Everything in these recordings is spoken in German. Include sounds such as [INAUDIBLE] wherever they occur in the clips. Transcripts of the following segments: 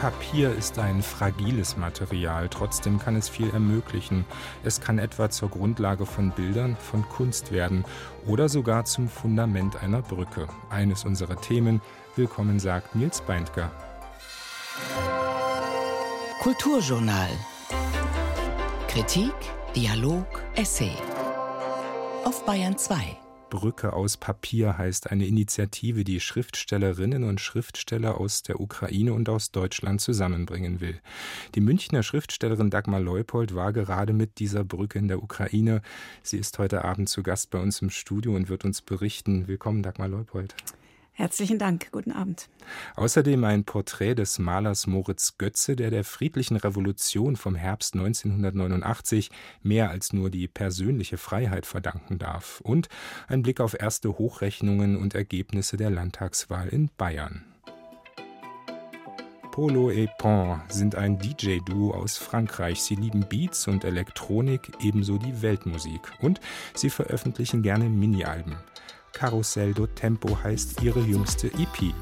Papier ist ein fragiles Material, trotzdem kann es viel ermöglichen. Es kann etwa zur Grundlage von Bildern, von Kunst werden oder sogar zum Fundament einer Brücke. Eines unserer Themen. Willkommen sagt Nils Beindker. Kulturjournal. Kritik, Dialog, Essay. Auf Bayern 2. Brücke aus Papier heißt eine Initiative, die Schriftstellerinnen und Schriftsteller aus der Ukraine und aus Deutschland zusammenbringen will. Die Münchner Schriftstellerin Dagmar Leupold war gerade mit dieser Brücke in der Ukraine. Sie ist heute Abend zu Gast bei uns im Studio und wird uns berichten. Willkommen, Dagmar Leupold. Herzlichen Dank. Guten Abend. Außerdem ein Porträt des Malers Moritz Götze, der der friedlichen Revolution vom Herbst 1989 mehr als nur die persönliche Freiheit verdanken darf. Und ein Blick auf erste Hochrechnungen und Ergebnisse der Landtagswahl in Bayern. Polo et Pont sind ein DJ-Duo aus Frankreich. Sie lieben Beats und Elektronik, ebenso die Weltmusik. Und sie veröffentlichen gerne Mini-Alben. Karussell do Tempo heißt ihre jüngste EP.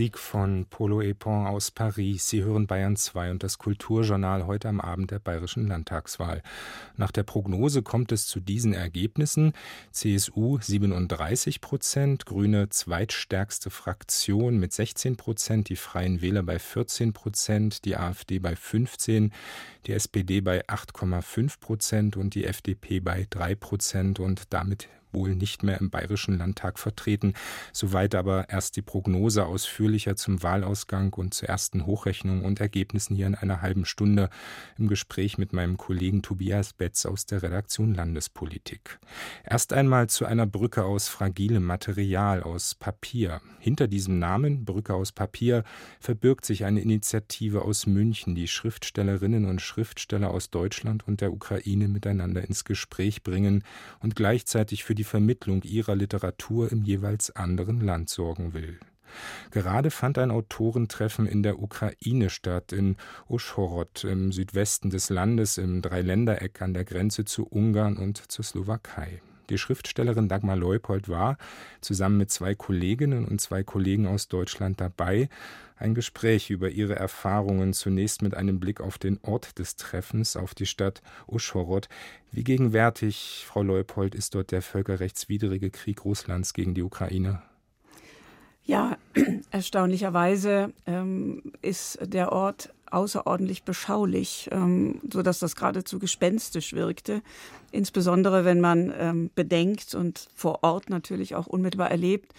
Musik von Polo Epon aus Paris. Sie hören Bayern 2 und das Kulturjournal heute am Abend der bayerischen Landtagswahl. Nach der Prognose kommt es zu diesen Ergebnissen. CSU 37 Prozent, Grüne zweitstärkste Fraktion mit 16 Prozent, die Freien Wähler bei 14 Prozent, die AfD bei 15, die SPD bei 8,5 Prozent und die FDP bei 3 Prozent und damit wohl nicht mehr im Bayerischen Landtag vertreten. Soweit aber erst die Prognose ausführlicher zum Wahlausgang und zur ersten Hochrechnung und Ergebnissen hier in einer halben Stunde im Gespräch mit meinem Kollegen Tobias Betz aus der Redaktion Landespolitik. Erst einmal zu einer Brücke aus fragilem Material, aus Papier. Hinter diesem Namen, Brücke aus Papier, verbirgt sich eine Initiative aus München, die Schriftstellerinnen und Schriftsteller aus Deutschland und der Ukraine miteinander ins Gespräch bringen und gleichzeitig für die Vermittlung ihrer Literatur im jeweils anderen Land sorgen will. Gerade fand ein Autorentreffen in der Ukraine statt, in Uschhorod im Südwesten des Landes, im Dreiländereck an der Grenze zu Ungarn und zur Slowakei. Die Schriftstellerin Dagmar Leupold war, zusammen mit zwei Kolleginnen und zwei Kollegen aus Deutschland dabei, ein Gespräch über ihre Erfahrungen, zunächst mit einem Blick auf den Ort des Treffens, auf die Stadt Uschhorod. Wie gegenwärtig, Frau Leupold, ist dort der völkerrechtswidrige Krieg Russlands gegen die Ukraine? Ja, [CLEARS THROAT] erstaunlicherweise ähm, ist der Ort außerordentlich beschaulich, ähm, so dass das geradezu gespenstisch wirkte. Insbesondere wenn man ähm, bedenkt und vor Ort natürlich auch unmittelbar erlebt,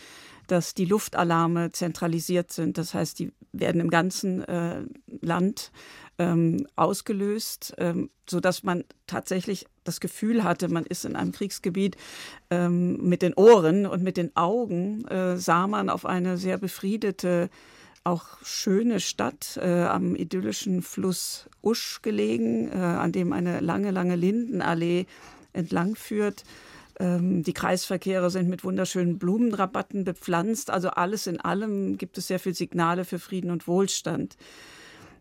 dass die Luftalarme zentralisiert sind. Das heißt, die werden im ganzen äh, Land ähm, ausgelöst, ähm, so dass man tatsächlich das Gefühl hatte, man ist in einem Kriegsgebiet ähm, mit den Ohren und mit den Augen äh, sah man auf eine sehr befriedete auch schöne Stadt äh, am idyllischen Fluss Usch gelegen, äh, an dem eine lange, lange Lindenallee entlang führt. Ähm, die Kreisverkehre sind mit wunderschönen Blumenrabatten bepflanzt. Also alles in allem gibt es sehr viele Signale für Frieden und Wohlstand.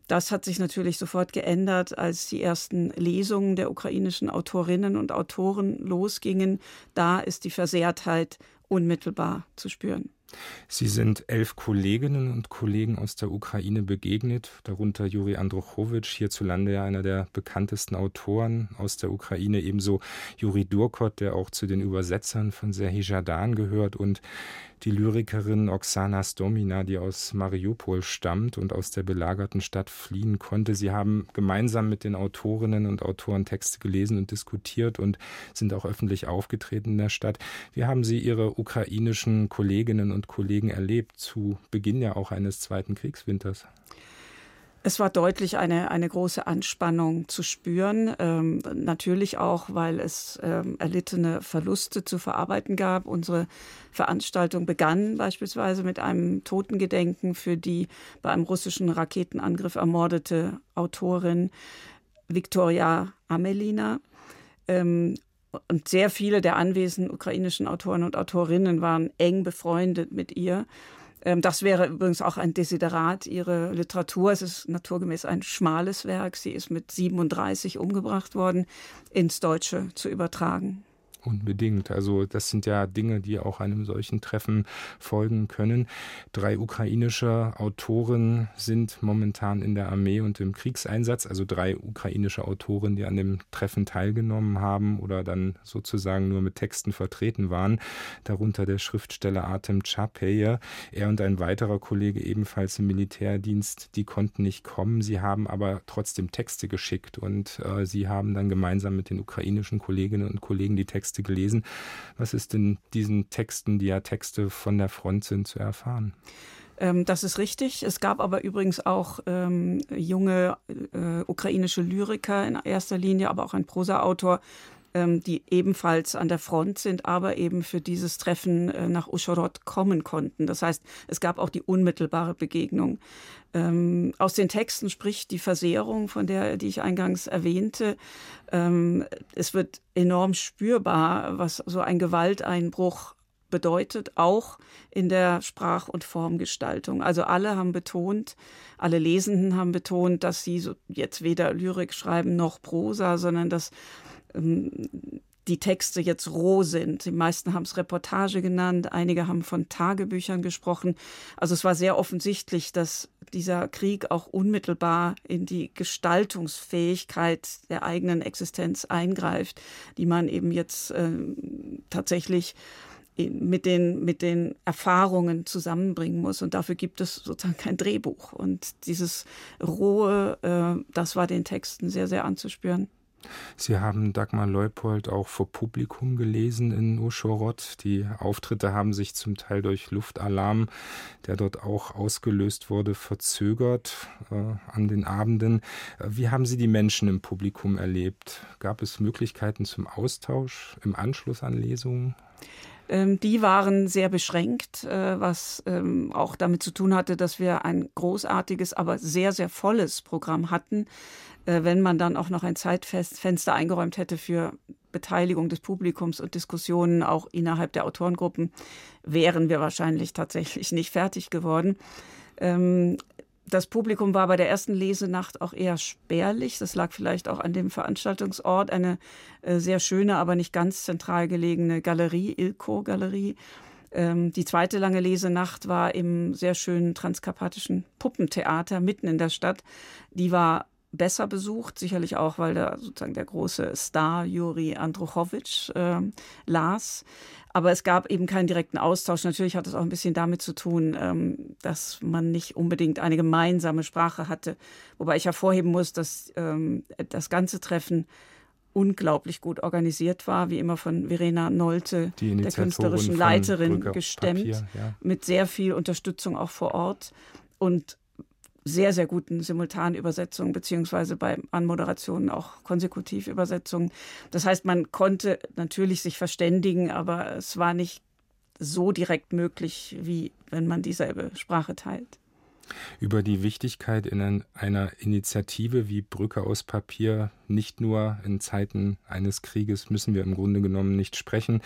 Das hat sich natürlich sofort geändert, als die ersten Lesungen der ukrainischen Autorinnen und Autoren losgingen. Da ist die Versehrtheit unmittelbar zu spüren. Sie sind elf Kolleginnen und Kollegen aus der Ukraine begegnet, darunter Juri Androchowitsch, hierzulande ja einer der bekanntesten Autoren aus der Ukraine, ebenso Juri Durkot, der auch zu den Übersetzern von Serhii Jadan gehört und die Lyrikerin Oksana Stomina, die aus Mariupol stammt und aus der belagerten Stadt fliehen konnte. Sie haben gemeinsam mit den Autorinnen und Autoren Texte gelesen und diskutiert und sind auch öffentlich aufgetreten in der Stadt. Wie haben Sie Ihre ukrainischen Kolleginnen und Kollegen erlebt, zu Beginn ja auch eines zweiten Kriegswinters? Es war deutlich eine, eine große Anspannung zu spüren. Ähm, natürlich auch, weil es ähm, erlittene Verluste zu verarbeiten gab. Unsere Veranstaltung begann beispielsweise mit einem Totengedenken für die bei einem russischen Raketenangriff ermordete Autorin Viktoria Amelina. Ähm, und sehr viele der anwesenden ukrainischen Autoren und Autorinnen waren eng befreundet mit ihr. Ähm, das wäre übrigens auch ein Desiderat. Ihre Literatur, es ist naturgemäß ein schmales Werk. Sie ist mit 37 umgebracht worden, ins Deutsche zu übertragen. Unbedingt. Also das sind ja Dinge, die auch einem solchen Treffen folgen können. Drei ukrainische Autoren sind momentan in der Armee und im Kriegseinsatz, also drei ukrainische Autoren, die an dem Treffen teilgenommen haben oder dann sozusagen nur mit Texten vertreten waren. Darunter der Schriftsteller Artem Chapeyer. Er und ein weiterer Kollege ebenfalls im Militärdienst, die konnten nicht kommen. Sie haben aber trotzdem Texte geschickt und äh, sie haben dann gemeinsam mit den ukrainischen Kolleginnen und Kollegen die Texte Texte gelesen. Was ist in diesen Texten, die ja Texte von der Front sind, zu erfahren? Ähm, das ist richtig. Es gab aber übrigens auch ähm, junge äh, ukrainische Lyriker in erster Linie, aber auch ein Prosaautor, die ebenfalls an der Front sind, aber eben für dieses Treffen äh, nach Uschorod kommen konnten. Das heißt, es gab auch die unmittelbare Begegnung. Ähm, aus den Texten spricht die Versehrung, von der, die ich eingangs erwähnte. Ähm, es wird enorm spürbar, was so ein Gewalteinbruch bedeutet, auch in der Sprach- und Formgestaltung. Also alle haben betont, alle Lesenden haben betont, dass sie so jetzt weder Lyrik schreiben noch Prosa, sondern dass ähm, die Texte jetzt roh sind. Die meisten haben es Reportage genannt, einige haben von Tagebüchern gesprochen. Also es war sehr offensichtlich, dass dieser Krieg auch unmittelbar in die Gestaltungsfähigkeit der eigenen Existenz eingreift, die man eben jetzt äh, tatsächlich mit den, mit den Erfahrungen zusammenbringen muss. Und dafür gibt es sozusagen kein Drehbuch. Und dieses Rohe, äh, das war den Texten sehr, sehr anzuspüren. Sie haben Dagmar Leupold auch vor Publikum gelesen in Uschorod. Die Auftritte haben sich zum Teil durch Luftalarm, der dort auch ausgelöst wurde, verzögert äh, an den Abenden. Wie haben Sie die Menschen im Publikum erlebt? Gab es Möglichkeiten zum Austausch im Anschluss an Lesungen? Ähm, die waren sehr beschränkt, äh, was ähm, auch damit zu tun hatte, dass wir ein großartiges, aber sehr, sehr volles Programm hatten. Äh, wenn man dann auch noch ein Zeitfenster eingeräumt hätte für Beteiligung des Publikums und Diskussionen auch innerhalb der Autorengruppen, wären wir wahrscheinlich tatsächlich [LAUGHS] nicht fertig geworden. Ähm, das Publikum war bei der ersten Lesenacht auch eher spärlich. Das lag vielleicht auch an dem Veranstaltungsort, eine äh, sehr schöne, aber nicht ganz zentral gelegene Galerie, Ilko-Galerie. Ähm, die zweite lange Lesenacht war im sehr schönen transkarpatischen Puppentheater mitten in der Stadt. Die war besser besucht, sicherlich auch, weil da sozusagen der große Star Juri Andruchowitsch äh, las. Aber es gab eben keinen direkten Austausch. Natürlich hat es auch ein bisschen damit zu tun, ähm, dass man nicht unbedingt eine gemeinsame Sprache hatte. Wobei ich hervorheben muss, dass ähm, das ganze Treffen unglaublich gut organisiert war, wie immer von Verena Nolte, der künstlerischen Leiterin, gestemmt, Papier, ja. mit sehr viel Unterstützung auch vor Ort. Und sehr, sehr guten Simultanübersetzungen beziehungsweise bei Anmoderationen auch Konsekutivübersetzungen. Das heißt, man konnte natürlich sich verständigen, aber es war nicht so direkt möglich, wie wenn man dieselbe Sprache teilt. Über die Wichtigkeit in einer Initiative wie Brücke aus Papier nicht nur in Zeiten eines Krieges müssen wir im Grunde genommen nicht sprechen.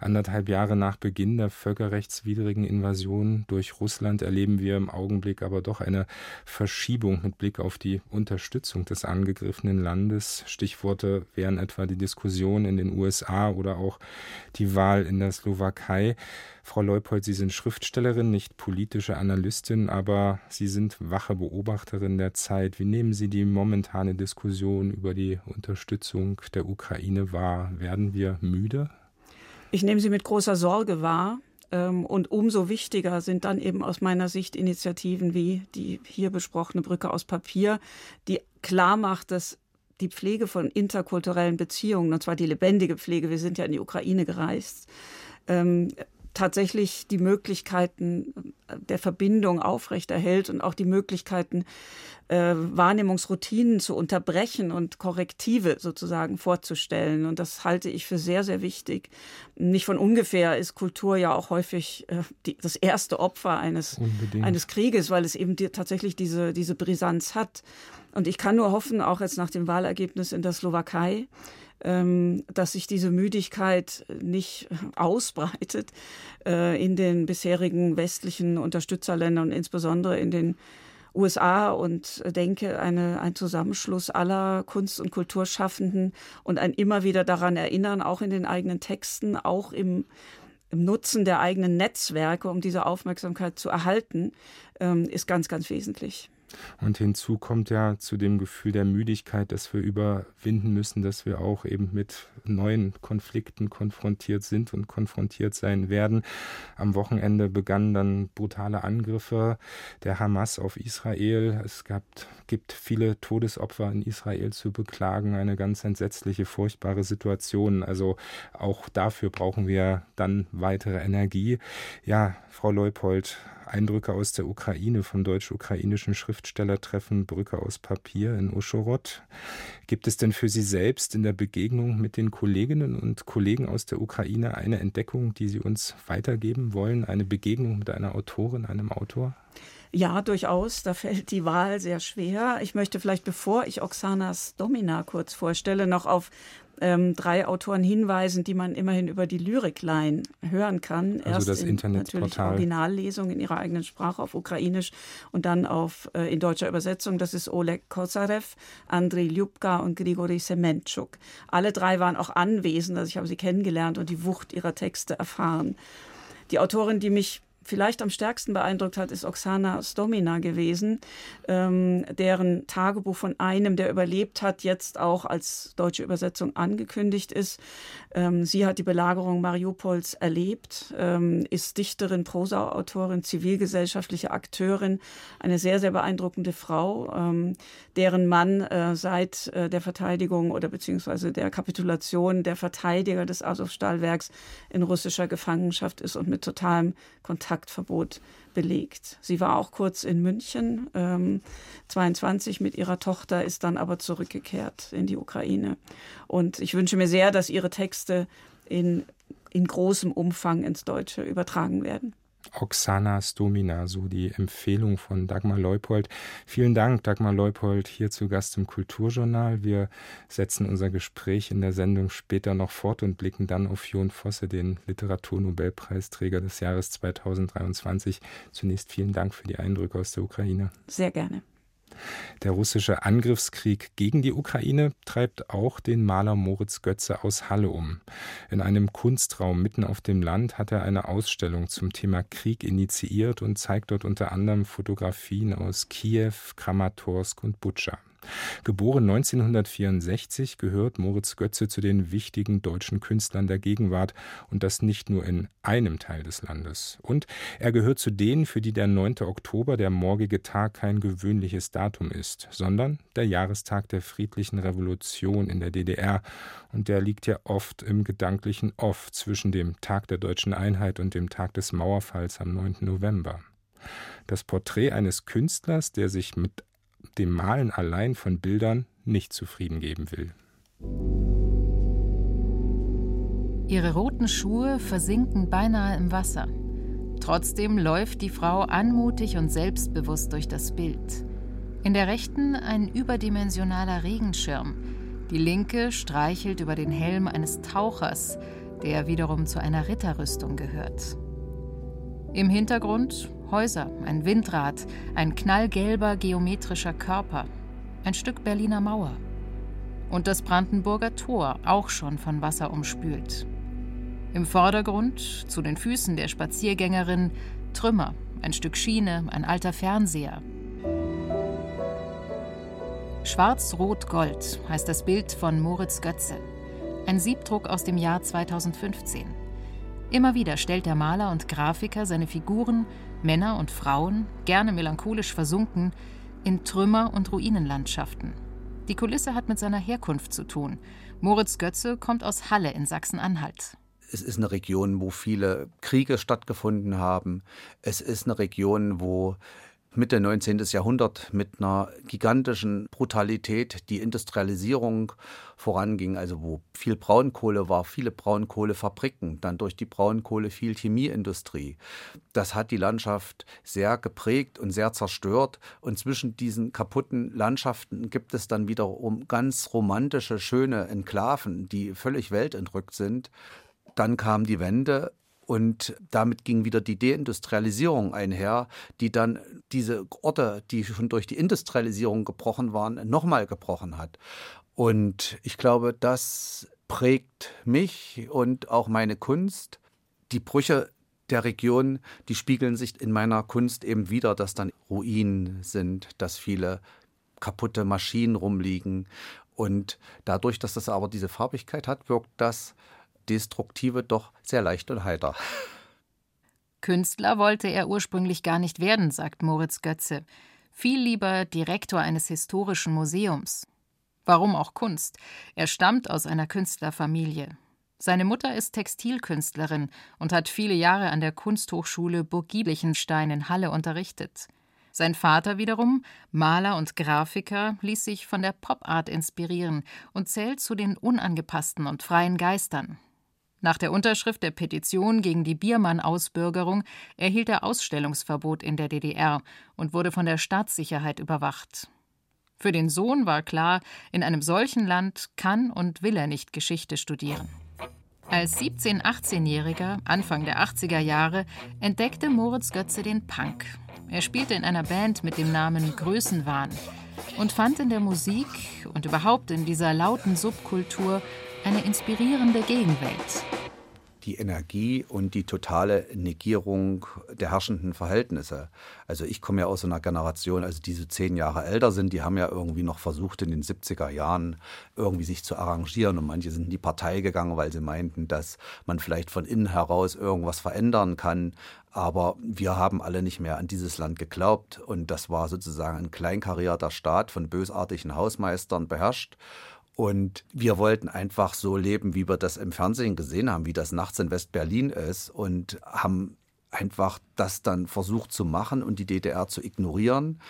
Anderthalb Jahre nach Beginn der völkerrechtswidrigen Invasion durch Russland erleben wir im Augenblick aber doch eine Verschiebung mit Blick auf die Unterstützung des angegriffenen Landes. Stichworte wären etwa die Diskussion in den USA oder auch die Wahl in der Slowakei. Frau Leupold, Sie sind Schriftstellerin, nicht politische Analystin, aber Sie sind wache Beobachterin der Zeit. Wie nehmen Sie die momentane Diskussion über die die Unterstützung der Ukraine wahr? Werden wir müde? Ich nehme sie mit großer Sorge wahr. Ähm, und umso wichtiger sind dann eben aus meiner Sicht Initiativen wie die hier besprochene Brücke aus Papier, die klar macht, dass die Pflege von interkulturellen Beziehungen, und zwar die lebendige Pflege, wir sind ja in die Ukraine gereist, ähm, tatsächlich die Möglichkeiten der Verbindung aufrechterhält und auch die Möglichkeiten, äh, Wahrnehmungsroutinen zu unterbrechen und Korrektive sozusagen vorzustellen. Und das halte ich für sehr, sehr wichtig. Nicht von ungefähr ist Kultur ja auch häufig äh, die, das erste Opfer eines, eines Krieges, weil es eben die, tatsächlich diese, diese Brisanz hat. Und ich kann nur hoffen, auch jetzt nach dem Wahlergebnis in der Slowakei, dass sich diese Müdigkeit nicht ausbreitet äh, in den bisherigen westlichen Unterstützerländern und insbesondere in den USA und denke, eine, ein Zusammenschluss aller Kunst- und Kulturschaffenden und ein immer wieder daran erinnern, auch in den eigenen Texten, auch im, im Nutzen der eigenen Netzwerke, um diese Aufmerksamkeit zu erhalten, ähm, ist ganz, ganz wesentlich. Und hinzu kommt ja zu dem Gefühl der Müdigkeit, dass wir überwinden müssen, dass wir auch eben mit neuen Konflikten konfrontiert sind und konfrontiert sein werden. Am Wochenende begannen dann brutale Angriffe der Hamas auf Israel. Es gab, gibt viele Todesopfer in Israel zu beklagen, eine ganz entsetzliche, furchtbare Situation. Also auch dafür brauchen wir dann weitere Energie. Ja, Frau Leupold, Eindrücke aus der Ukraine vom deutsch-ukrainischen Schriftstellertreffen Brücke aus Papier in Uschorod. Gibt es denn für Sie selbst in der Begegnung mit den Kolleginnen und Kollegen aus der Ukraine eine Entdeckung, die Sie uns weitergeben wollen? Eine Begegnung mit einer Autorin, einem Autor? Ja, durchaus. Da fällt die Wahl sehr schwer. Ich möchte vielleicht, bevor ich Oxanas Domina kurz vorstelle, noch auf ähm, drei Autoren hinweisen, die man immerhin über die Lyrikline hören kann. Also Erst das in Internetportal. natürlich Originallesung in ihrer eigenen Sprache auf Ukrainisch und dann auf äh, in deutscher Übersetzung. Das ist Oleg Kosarev, Andrei Ljubka und Grigori Semenchuk. Alle drei waren auch anwesend, also ich habe sie kennengelernt und die Wucht ihrer Texte erfahren. Die Autorin, die mich vielleicht am stärksten beeindruckt hat, ist Oksana Stomina gewesen, ähm, deren Tagebuch von einem, der überlebt hat, jetzt auch als deutsche Übersetzung angekündigt ist. Ähm, sie hat die Belagerung Mariupols erlebt, ähm, ist Dichterin, Prosaautorin, zivilgesellschaftliche Akteurin, eine sehr, sehr beeindruckende Frau, ähm, deren Mann äh, seit äh, der Verteidigung oder beziehungsweise der Kapitulation der Verteidiger des Azov-Stahlwerks in russischer Gefangenschaft ist und mit totalem Kontakt Kontaktverbot belegt. Sie war auch kurz in München, ähm, 22 mit ihrer Tochter, ist dann aber zurückgekehrt in die Ukraine. Und ich wünsche mir sehr, dass ihre Texte in, in großem Umfang ins Deutsche übertragen werden. Oksana Stomina, so die Empfehlung von Dagmar Leupold. Vielen Dank, Dagmar Leupold, hier zu Gast im Kulturjournal. Wir setzen unser Gespräch in der Sendung später noch fort und blicken dann auf Jon Fosse, den Literaturnobelpreisträger des Jahres 2023. Zunächst vielen Dank für die Eindrücke aus der Ukraine. Sehr gerne. Der russische Angriffskrieg gegen die Ukraine treibt auch den Maler Moritz Götze aus Halle um. In einem Kunstraum mitten auf dem Land hat er eine Ausstellung zum Thema Krieg initiiert und zeigt dort unter anderem Fotografien aus Kiew, Kramatorsk und Butscha. Geboren 1964 gehört Moritz Götze zu den wichtigen deutschen Künstlern der Gegenwart und das nicht nur in einem Teil des Landes. Und er gehört zu denen, für die der 9. Oktober, der morgige Tag, kein gewöhnliches Datum ist, sondern der Jahrestag der friedlichen Revolution in der DDR. Und der liegt ja oft im gedanklichen Off zwischen dem Tag der deutschen Einheit und dem Tag des Mauerfalls am 9. November. Das Porträt eines Künstlers, der sich mit dem Malen allein von Bildern nicht zufrieden geben will. Ihre roten Schuhe versinken beinahe im Wasser. Trotzdem läuft die Frau anmutig und selbstbewusst durch das Bild. In der rechten ein überdimensionaler Regenschirm. Die linke streichelt über den Helm eines Tauchers, der wiederum zu einer Ritterrüstung gehört. Im Hintergrund Häuser, ein Windrad, ein knallgelber geometrischer Körper, ein Stück Berliner Mauer. Und das Brandenburger Tor, auch schon von Wasser umspült. Im Vordergrund, zu den Füßen der Spaziergängerin, Trümmer, ein Stück Schiene, ein alter Fernseher. Schwarz-Rot-Gold heißt das Bild von Moritz Götze. Ein Siebdruck aus dem Jahr 2015. Immer wieder stellt der Maler und Grafiker seine Figuren, Männer und Frauen, gerne melancholisch versunken, in Trümmer- und Ruinenlandschaften. Die Kulisse hat mit seiner Herkunft zu tun. Moritz Götze kommt aus Halle in Sachsen-Anhalt. Es ist eine Region, wo viele Kriege stattgefunden haben. Es ist eine Region, wo Mitte 19. Jahrhundert mit einer gigantischen Brutalität die Industrialisierung voranging, also wo viel Braunkohle war, viele Braunkohlefabriken, dann durch die Braunkohle viel Chemieindustrie. Das hat die Landschaft sehr geprägt und sehr zerstört und zwischen diesen kaputten Landschaften gibt es dann wiederum ganz romantische, schöne Enklaven, die völlig weltentrückt sind. Dann kam die Wende und damit ging wieder die Deindustrialisierung einher, die dann diese Orte, die schon durch die Industrialisierung gebrochen waren, nochmal gebrochen hat. Und ich glaube, das prägt mich und auch meine Kunst. Die Brüche der Region, die spiegeln sich in meiner Kunst eben wieder, dass dann Ruinen sind, dass viele kaputte Maschinen rumliegen. Und dadurch, dass das aber diese Farbigkeit hat, wirkt das Destruktive doch sehr leicht und heiter. Künstler wollte er ursprünglich gar nicht werden, sagt Moritz Götze. Viel lieber Direktor eines historischen Museums. Warum auch Kunst? Er stammt aus einer Künstlerfamilie. Seine Mutter ist Textilkünstlerin und hat viele Jahre an der Kunsthochschule Burg Gieblichenstein in Halle unterrichtet. Sein Vater wiederum, Maler und Grafiker, ließ sich von der Pop-Art inspirieren und zählt zu den unangepassten und freien Geistern. Nach der Unterschrift der Petition gegen die Biermann-Ausbürgerung erhielt er Ausstellungsverbot in der DDR und wurde von der Staatssicherheit überwacht. Für den Sohn war klar, in einem solchen Land kann und will er nicht Geschichte studieren. Als 17-, 18-Jähriger, Anfang der 80er Jahre, entdeckte Moritz Götze den Punk. Er spielte in einer Band mit dem Namen Größenwahn und fand in der Musik und überhaupt in dieser lauten Subkultur eine inspirierende Gegenwelt. Die Energie und die totale Negierung der herrschenden Verhältnisse. Also ich komme ja aus einer Generation, also die so zehn Jahre älter sind, die haben ja irgendwie noch versucht in den 70er Jahren irgendwie sich zu arrangieren und manche sind in die Partei gegangen, weil sie meinten, dass man vielleicht von innen heraus irgendwas verändern kann. Aber wir haben alle nicht mehr an dieses Land geglaubt und das war sozusagen ein kleinkarierter Staat von bösartigen Hausmeistern beherrscht. Und wir wollten einfach so leben, wie wir das im Fernsehen gesehen haben, wie das nachts in West-Berlin ist und haben einfach das dann versucht zu machen und die DDR zu ignorieren.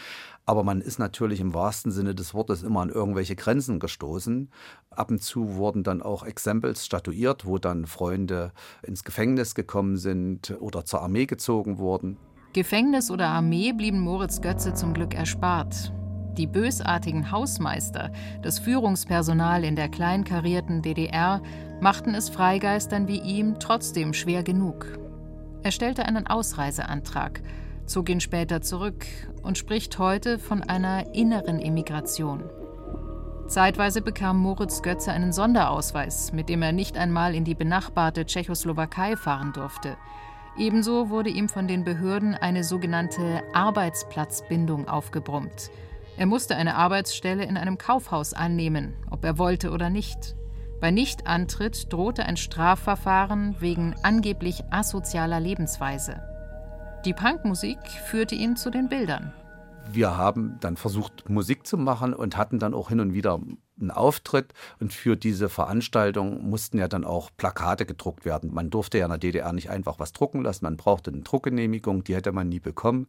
Aber man ist natürlich im wahrsten Sinne des Wortes immer an irgendwelche Grenzen gestoßen. Ab und zu wurden dann auch Exempels statuiert, wo dann Freunde ins Gefängnis gekommen sind oder zur Armee gezogen wurden. Gefängnis oder Armee blieben Moritz Götze zum Glück erspart. Die bösartigen Hausmeister, das Führungspersonal in der kleinkarierten DDR, machten es Freigeistern wie ihm trotzdem schwer genug. Er stellte einen Ausreiseantrag, zog ihn später zurück und spricht heute von einer inneren Emigration. Zeitweise bekam Moritz Götze einen Sonderausweis, mit dem er nicht einmal in die benachbarte Tschechoslowakei fahren durfte. Ebenso wurde ihm von den Behörden eine sogenannte Arbeitsplatzbindung aufgebrummt. Er musste eine Arbeitsstelle in einem Kaufhaus annehmen, ob er wollte oder nicht. Bei Nichtantritt drohte ein Strafverfahren wegen angeblich asozialer Lebensweise. Die Punkmusik führte ihn zu den Bildern. Wir haben dann versucht, Musik zu machen und hatten dann auch hin und wieder einen Auftritt und für diese Veranstaltung mussten ja dann auch Plakate gedruckt werden. Man durfte ja in der DDR nicht einfach was drucken lassen, man brauchte eine Druckgenehmigung, die hätte man nie bekommen.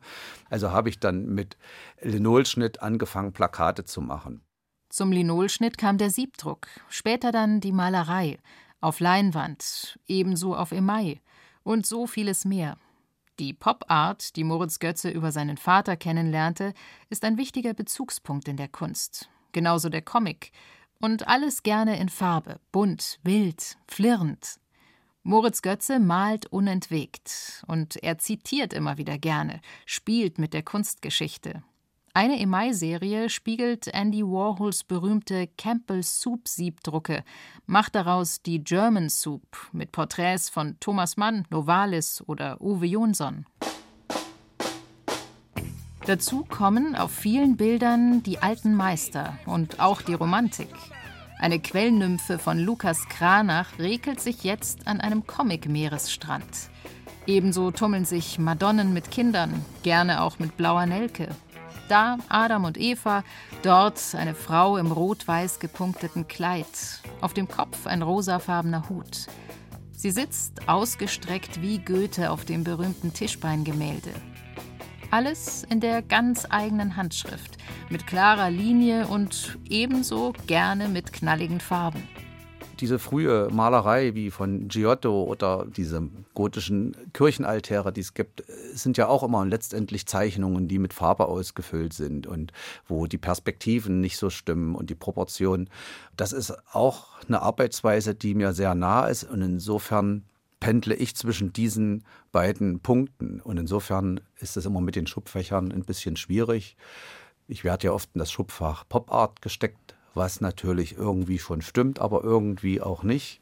Also habe ich dann mit Linolschnitt angefangen, Plakate zu machen. Zum Linolschnitt kam der Siebdruck, später dann die Malerei, auf Leinwand, ebenso auf Email und so vieles mehr. Die Pop-Art, die Moritz Götze über seinen Vater kennenlernte, ist ein wichtiger Bezugspunkt in der Kunst genauso der Comic. Und alles gerne in Farbe, bunt, wild, flirrend. Moritz Götze malt unentwegt und er zitiert immer wieder gerne, spielt mit der Kunstgeschichte. Eine Emai-Serie spiegelt Andy Warhols berühmte Campbell Soup Siebdrucke, macht daraus die German Soup mit Porträts von Thomas Mann, Novalis oder Uwe Jonsson. Dazu kommen auf vielen Bildern die alten Meister und auch die Romantik. Eine Quellnymphe von Lukas Kranach regelt sich jetzt an einem Comic-Meeresstrand. Ebenso tummeln sich Madonnen mit Kindern, gerne auch mit blauer Nelke. Da Adam und Eva, dort eine Frau im rot-weiß gepunkteten Kleid, auf dem Kopf ein rosafarbener Hut. Sie sitzt ausgestreckt wie Goethe auf dem berühmten Tischbeingemälde. Alles in der ganz eigenen Handschrift, mit klarer Linie und ebenso gerne mit knalligen Farben. Diese frühe Malerei wie von Giotto oder diese gotischen Kirchenaltäre, die es gibt, sind ja auch immer letztendlich Zeichnungen, die mit Farbe ausgefüllt sind und wo die Perspektiven nicht so stimmen und die Proportionen. Das ist auch eine Arbeitsweise, die mir sehr nah ist und insofern pendle ich zwischen diesen beiden Punkten. Und insofern ist es immer mit den Schubfächern ein bisschen schwierig. Ich werde ja oft in das Schubfach Pop Art gesteckt, was natürlich irgendwie schon stimmt, aber irgendwie auch nicht.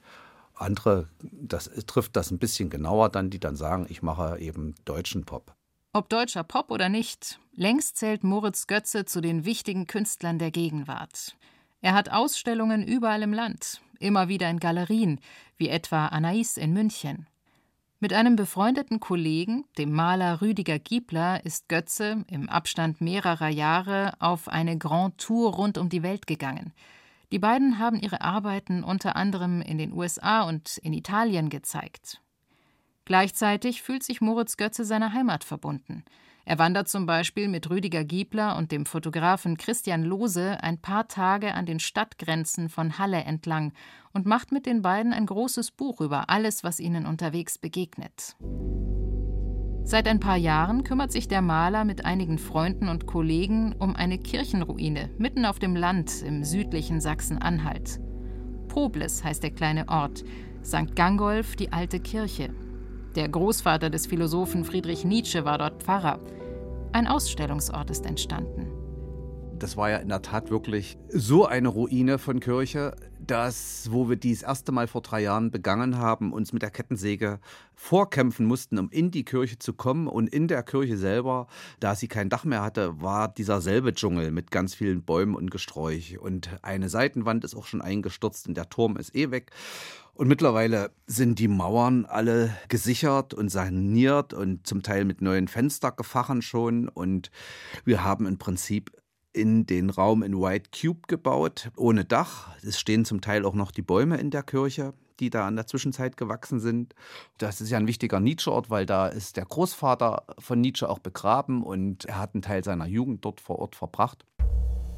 Andere, das trifft das ein bisschen genauer dann, die dann sagen, ich mache eben deutschen Pop. Ob deutscher Pop oder nicht, längst zählt Moritz Götze zu den wichtigen Künstlern der Gegenwart. Er hat Ausstellungen überall im Land, immer wieder in Galerien, wie etwa Anais in München. Mit einem befreundeten Kollegen, dem Maler Rüdiger Giebler, ist Götze im Abstand mehrerer Jahre auf eine Grand Tour rund um die Welt gegangen. Die beiden haben ihre Arbeiten unter anderem in den USA und in Italien gezeigt. Gleichzeitig fühlt sich Moritz Götze seiner Heimat verbunden. Er wandert zum Beispiel mit Rüdiger Giebler und dem Fotografen Christian Lose ein paar Tage an den Stadtgrenzen von Halle entlang und macht mit den beiden ein großes Buch über alles, was ihnen unterwegs begegnet. Seit ein paar Jahren kümmert sich der Maler mit einigen Freunden und Kollegen um eine Kirchenruine mitten auf dem Land im südlichen Sachsen-Anhalt. Poblis heißt der kleine Ort, St. Gangolf die alte Kirche. Der Großvater des Philosophen Friedrich Nietzsche war dort Pfarrer. Ein Ausstellungsort ist entstanden. Das war ja in der Tat wirklich so eine Ruine von Kirche, dass, wo wir dies erste Mal vor drei Jahren begangen haben, uns mit der Kettensäge vorkämpfen mussten, um in die Kirche zu kommen. Und in der Kirche selber, da sie kein Dach mehr hatte, war dieser selbe Dschungel mit ganz vielen Bäumen und Gesträuch. Und eine Seitenwand ist auch schon eingestürzt und der Turm ist eh weg. Und mittlerweile sind die Mauern alle gesichert und saniert und zum Teil mit neuen Fenstergefachen schon. Und wir haben im Prinzip in den Raum in White Cube gebaut, ohne Dach. Es stehen zum Teil auch noch die Bäume in der Kirche, die da in der Zwischenzeit gewachsen sind. Das ist ja ein wichtiger Nietzsche-Ort, weil da ist der Großvater von Nietzsche auch begraben und er hat einen Teil seiner Jugend dort vor Ort verbracht.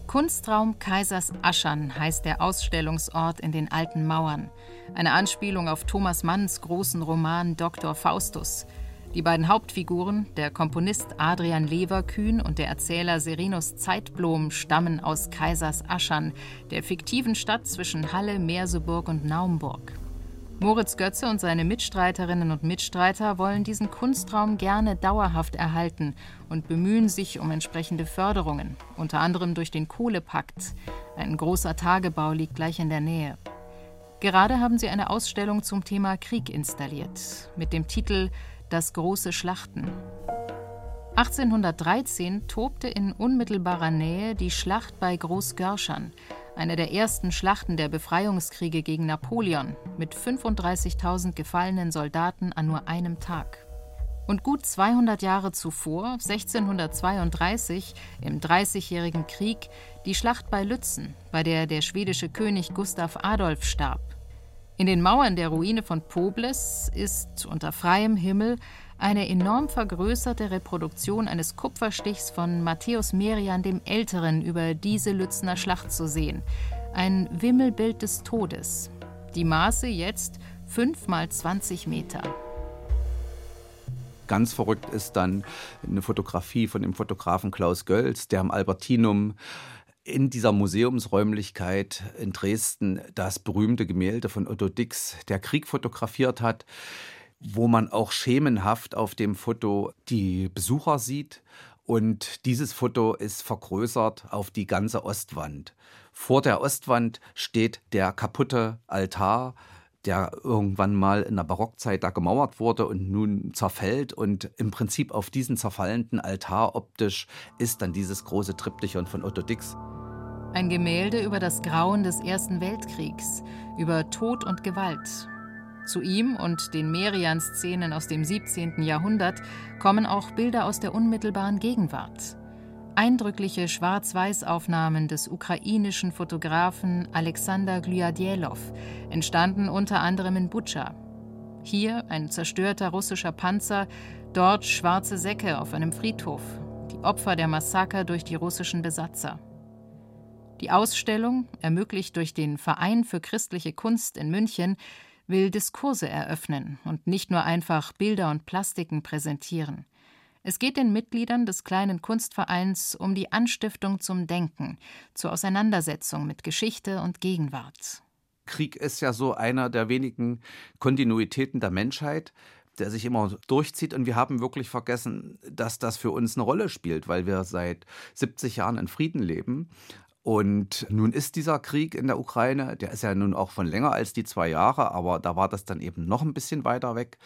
Kunstraum Kaisers Aschern heißt der Ausstellungsort in den alten Mauern. Eine Anspielung auf Thomas Manns großen Roman Dr. Faustus. Die beiden Hauptfiguren, der Komponist Adrian Leverkühn und der Erzähler Serinus Zeitblom, stammen aus Kaisers Aschern, der fiktiven Stadt zwischen Halle, Merseburg und Naumburg. Moritz Götze und seine Mitstreiterinnen und Mitstreiter wollen diesen Kunstraum gerne dauerhaft erhalten und bemühen sich um entsprechende Förderungen, unter anderem durch den Kohlepakt. Ein großer Tagebau liegt gleich in der Nähe. Gerade haben sie eine Ausstellung zum Thema Krieg installiert, mit dem Titel das große Schlachten. 1813 tobte in unmittelbarer Nähe die Schlacht bei Großgörschern, eine der ersten Schlachten der Befreiungskriege gegen Napoleon, mit 35.000 gefallenen Soldaten an nur einem Tag. Und gut 200 Jahre zuvor, 1632, im Dreißigjährigen Krieg, die Schlacht bei Lützen, bei der der schwedische König Gustav Adolf starb. In den Mauern der Ruine von Poblis ist unter freiem Himmel eine enorm vergrößerte Reproduktion eines Kupferstichs von Matthäus Merian dem Älteren über diese Lützner Schlacht zu sehen. Ein Wimmelbild des Todes. Die Maße jetzt 5 mal 20 Meter. Ganz verrückt ist dann eine Fotografie von dem Fotografen Klaus Gölz, der am Albertinum in dieser Museumsräumlichkeit in Dresden das berühmte Gemälde von Otto Dix, der Krieg fotografiert hat, wo man auch schemenhaft auf dem Foto die Besucher sieht. Und dieses Foto ist vergrößert auf die ganze Ostwand. Vor der Ostwand steht der kaputte Altar, der irgendwann mal in der Barockzeit da gemauert wurde und nun zerfällt. Und im Prinzip auf diesen zerfallenden Altar optisch ist dann dieses große Triptychon von Otto Dix. Ein Gemälde über das Grauen des Ersten Weltkriegs, über Tod und Gewalt. Zu ihm und den Merian-Szenen aus dem 17. Jahrhundert kommen auch Bilder aus der unmittelbaren Gegenwart. Eindrückliche Schwarz-Weiß-Aufnahmen des ukrainischen Fotografen Alexander Glyadjelov entstanden unter anderem in Butscha. Hier ein zerstörter russischer Panzer, dort schwarze Säcke auf einem Friedhof, die Opfer der Massaker durch die russischen Besatzer. Die Ausstellung, ermöglicht durch den Verein für christliche Kunst in München, will Diskurse eröffnen und nicht nur einfach Bilder und Plastiken präsentieren. Es geht den Mitgliedern des kleinen Kunstvereins um die Anstiftung zum Denken, zur Auseinandersetzung mit Geschichte und Gegenwart. Krieg ist ja so einer der wenigen Kontinuitäten der Menschheit der sich immer durchzieht. Und wir haben wirklich vergessen, dass das für uns eine Rolle spielt, weil wir seit 70 Jahren in Frieden leben. Und nun ist dieser Krieg in der Ukraine, der ist ja nun auch von länger als die zwei Jahre, aber da war das dann eben noch ein bisschen weiter weg.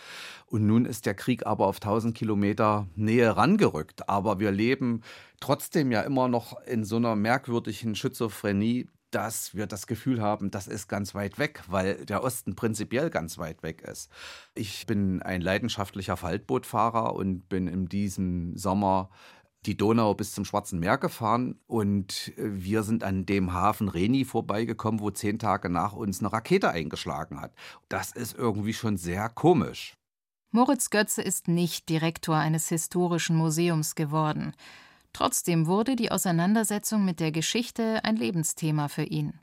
Und nun ist der Krieg aber auf 1000 Kilometer Nähe rangerückt. Aber wir leben trotzdem ja immer noch in so einer merkwürdigen Schizophrenie, dass wir das Gefühl haben, das ist ganz weit weg, weil der Osten prinzipiell ganz weit weg ist. Ich bin ein leidenschaftlicher Faltbootfahrer und bin in diesem Sommer die Donau bis zum Schwarzen Meer gefahren und äh, wir sind an dem Hafen Reni vorbeigekommen, wo zehn Tage nach uns eine Rakete eingeschlagen hat. Das ist irgendwie schon sehr komisch. Moritz Götze ist nicht Direktor eines historischen Museums geworden. Trotzdem wurde die Auseinandersetzung mit der Geschichte ein Lebensthema für ihn.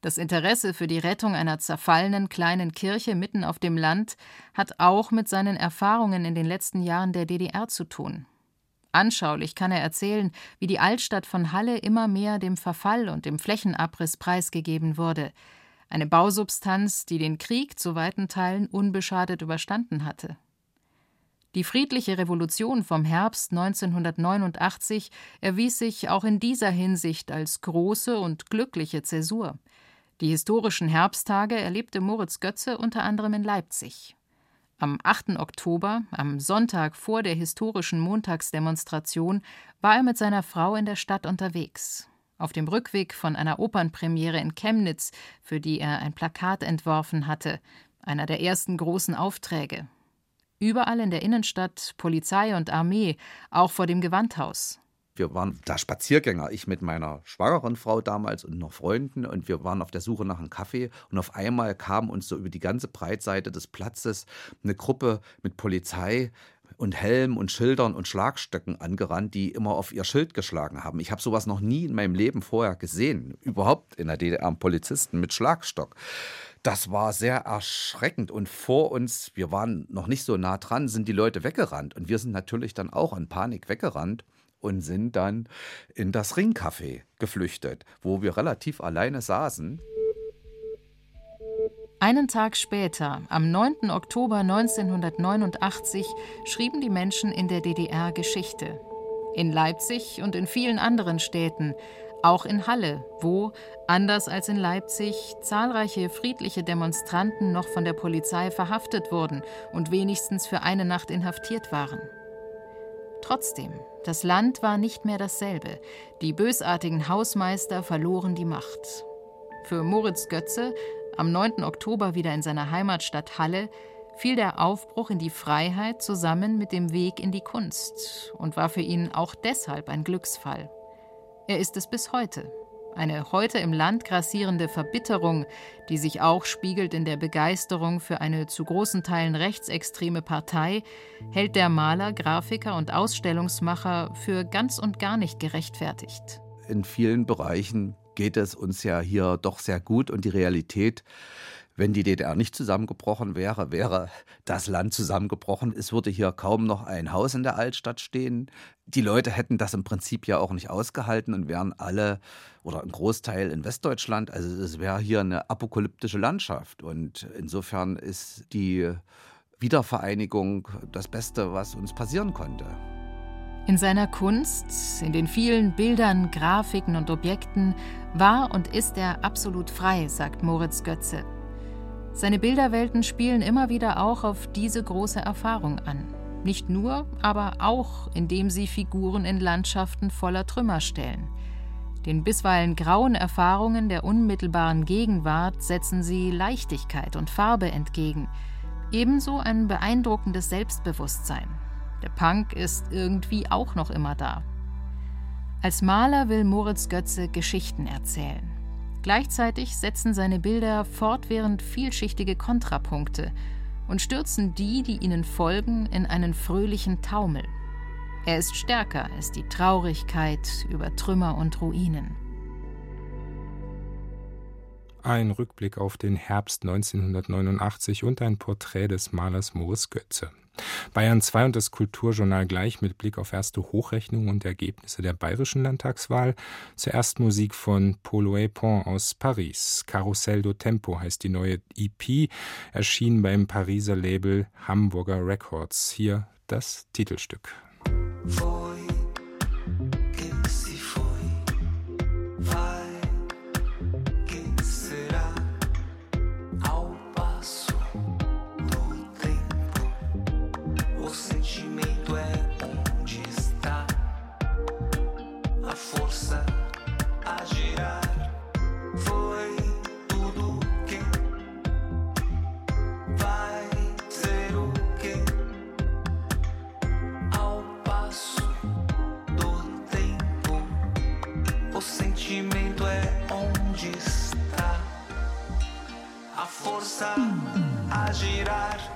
Das Interesse für die Rettung einer zerfallenen kleinen Kirche mitten auf dem Land hat auch mit seinen Erfahrungen in den letzten Jahren der DDR zu tun. Anschaulich kann er erzählen, wie die Altstadt von Halle immer mehr dem Verfall und dem Flächenabriss preisgegeben wurde, eine Bausubstanz, die den Krieg zu weiten Teilen unbeschadet überstanden hatte. Die friedliche Revolution vom Herbst 1989 erwies sich auch in dieser Hinsicht als große und glückliche Zäsur. Die historischen Herbsttage erlebte Moritz Götze unter anderem in Leipzig. Am 8. Oktober, am Sonntag vor der historischen Montagsdemonstration, war er mit seiner Frau in der Stadt unterwegs auf dem Rückweg von einer Opernpremiere in Chemnitz, für die er ein Plakat entworfen hatte, einer der ersten großen Aufträge. Überall in der Innenstadt Polizei und Armee, auch vor dem Gewandhaus. Wir waren da Spaziergänger, ich mit meiner schwangeren Frau damals und noch Freunden und wir waren auf der Suche nach einem Kaffee und auf einmal kam uns so über die ganze Breitseite des Platzes eine Gruppe mit Polizei und Helm und Schildern und Schlagstöcken angerannt, die immer auf ihr Schild geschlagen haben. Ich habe sowas noch nie in meinem Leben vorher gesehen. Überhaupt in der DDR Polizisten mit Schlagstock. Das war sehr erschreckend und vor uns, wir waren noch nicht so nah dran, sind die Leute weggerannt und wir sind natürlich dann auch in Panik weggerannt und sind dann in das Ringcafé geflüchtet, wo wir relativ alleine saßen. Einen Tag später, am 9. Oktober 1989, schrieben die Menschen in der DDR Geschichte. In Leipzig und in vielen anderen Städten, auch in Halle, wo, anders als in Leipzig, zahlreiche friedliche Demonstranten noch von der Polizei verhaftet wurden und wenigstens für eine Nacht inhaftiert waren. Trotzdem, das Land war nicht mehr dasselbe. Die bösartigen Hausmeister verloren die Macht. Für Moritz Götze am 9. Oktober wieder in seiner Heimatstadt Halle, fiel der Aufbruch in die Freiheit zusammen mit dem Weg in die Kunst und war für ihn auch deshalb ein Glücksfall. Er ist es bis heute. Eine heute im Land grassierende Verbitterung, die sich auch spiegelt in der Begeisterung für eine zu großen Teilen rechtsextreme Partei, hält der Maler, Grafiker und Ausstellungsmacher für ganz und gar nicht gerechtfertigt. In vielen Bereichen geht es uns ja hier doch sehr gut und die Realität wenn die DDR nicht zusammengebrochen wäre, wäre das Land zusammengebrochen. Es würde hier kaum noch ein Haus in der Altstadt stehen. Die Leute hätten das im Prinzip ja auch nicht ausgehalten und wären alle oder ein Großteil in Westdeutschland. Also es wäre hier eine apokalyptische Landschaft. Und insofern ist die Wiedervereinigung das Beste, was uns passieren konnte. In seiner Kunst, in den vielen Bildern, Grafiken und Objekten war und ist er absolut frei, sagt Moritz Götze. Seine Bilderwelten spielen immer wieder auch auf diese große Erfahrung an. Nicht nur, aber auch, indem sie Figuren in Landschaften voller Trümmer stellen. Den bisweilen grauen Erfahrungen der unmittelbaren Gegenwart setzen sie Leichtigkeit und Farbe entgegen, ebenso ein beeindruckendes Selbstbewusstsein. Der Punk ist irgendwie auch noch immer da. Als Maler will Moritz Götze Geschichten erzählen. Gleichzeitig setzen seine Bilder fortwährend vielschichtige Kontrapunkte und stürzen die, die ihnen folgen, in einen fröhlichen Taumel. Er ist stärker als die Traurigkeit über Trümmer und Ruinen. Ein Rückblick auf den Herbst 1989 und ein Porträt des Malers Moritz Götze. Bayern 2 und das Kulturjournal gleich mit Blick auf erste Hochrechnungen und Ergebnisse der bayerischen Landtagswahl. Zuerst Musik von Paul Pont aus Paris. Carousel do Tempo heißt die neue EP, erschien beim Pariser Label Hamburger Records. Hier das Titelstück. Voy. a girar.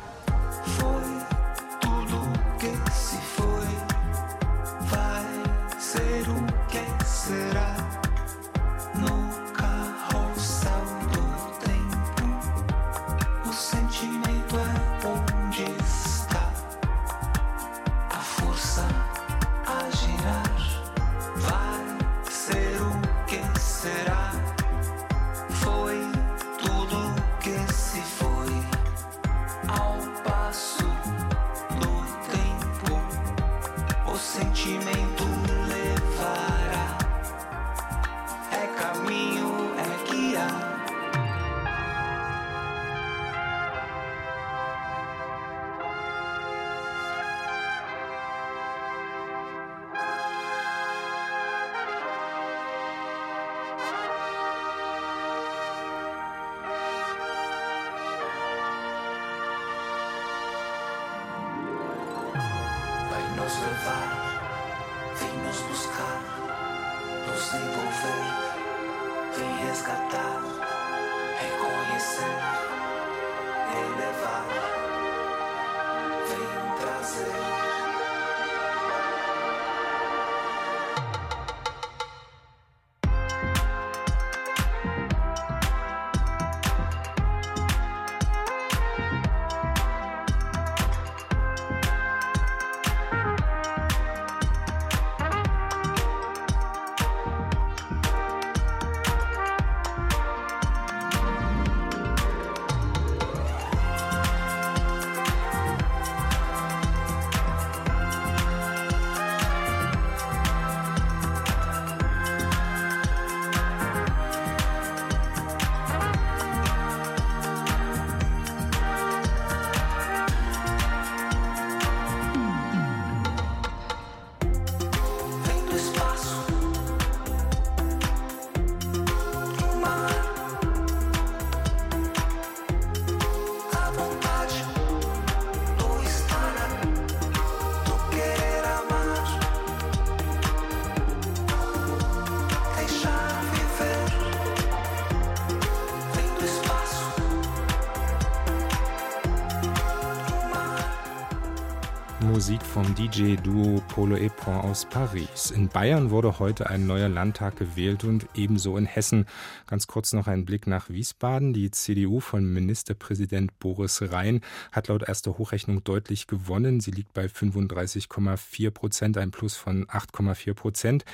Vom DJ-Duo Polo Epron aus Paris. In Bayern wurde heute ein neuer Landtag gewählt und ebenso in Hessen. Ganz kurz noch ein Blick nach Wiesbaden. Die CDU von Ministerpräsident Boris Rhein hat laut erster Hochrechnung deutlich gewonnen. Sie liegt bei 35,4 Prozent, ein Plus von 8,4 Prozent.